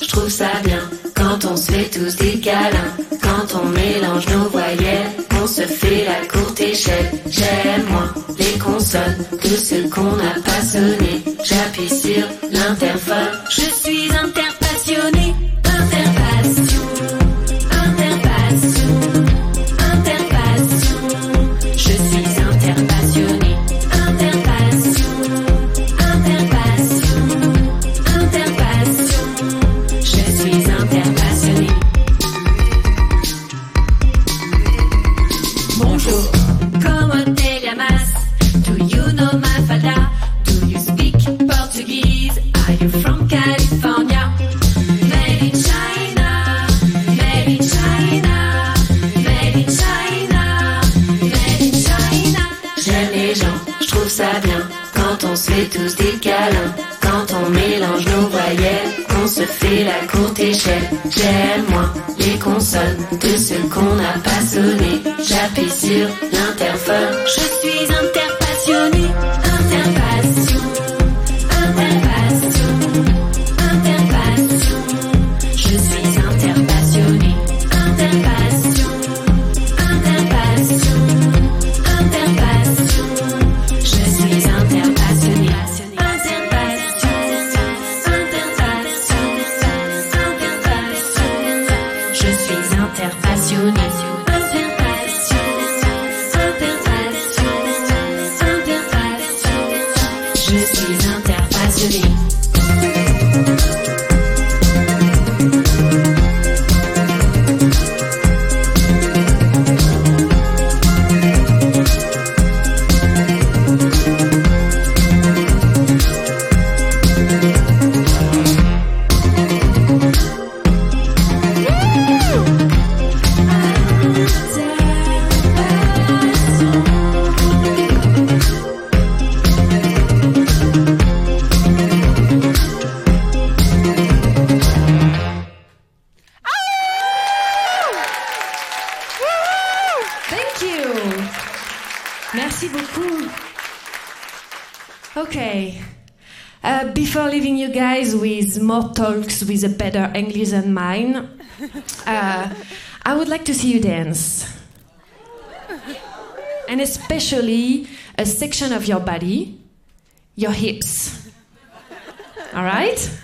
je trouve ça bien. Quand on se fait tous des câlins, quand on mélange nos voyelles, on se fait la courte échelle. J'aime moins les consonnes que ce qu'on n'a pas sonné. J'appuie sur l'interphone, je suis interpassionné. Je trouve ça bien. Quand on se fait tous des câlins, quand on mélange nos voyelles, qu'on se fait la courte échelle. J'aime moi les consonnes de ce qu'on n'a pas sonné. J'appuie sur l'interphone. Je suis interpassionné. Interpassionné. Okay. Uh, before leaving you guys with more talks with a better English than mine, uh, I would like to see you dance. And especially a section of your body, your hips. All right?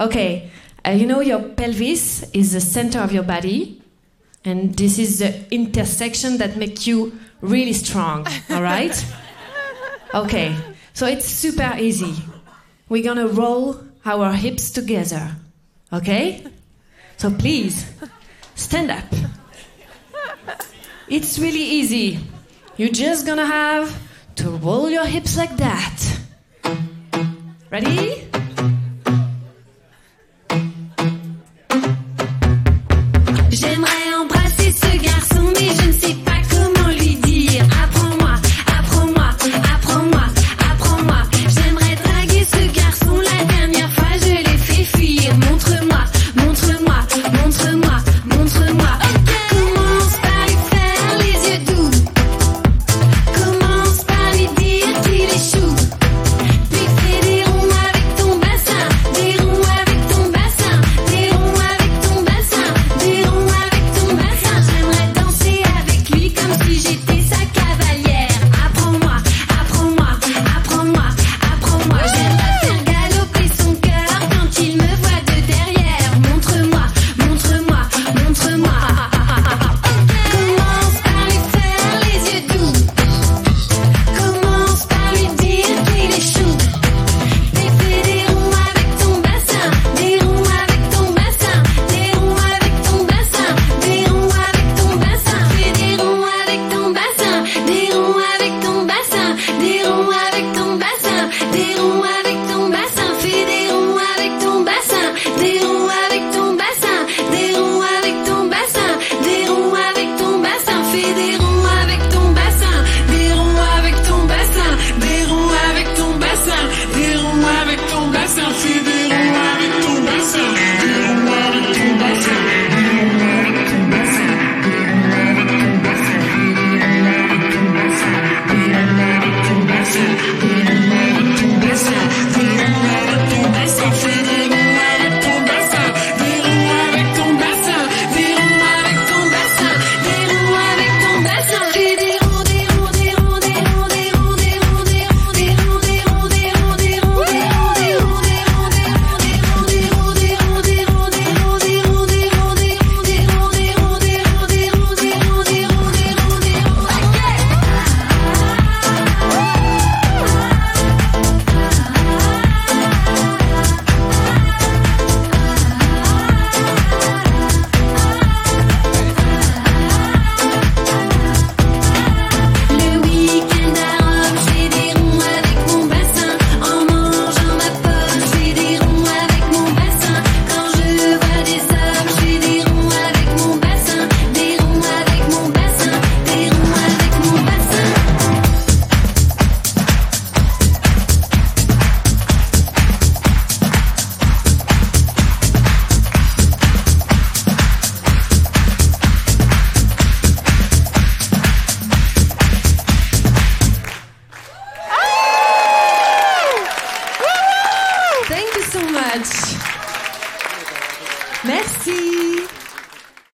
Okay. Uh, you know, your pelvis is the center of your body, and this is the intersection that makes you really strong. All right? Okay. So it's super easy. We're gonna roll our hips together. Okay? So please, stand up. It's really easy. You're just gonna have to roll your hips like that. Ready?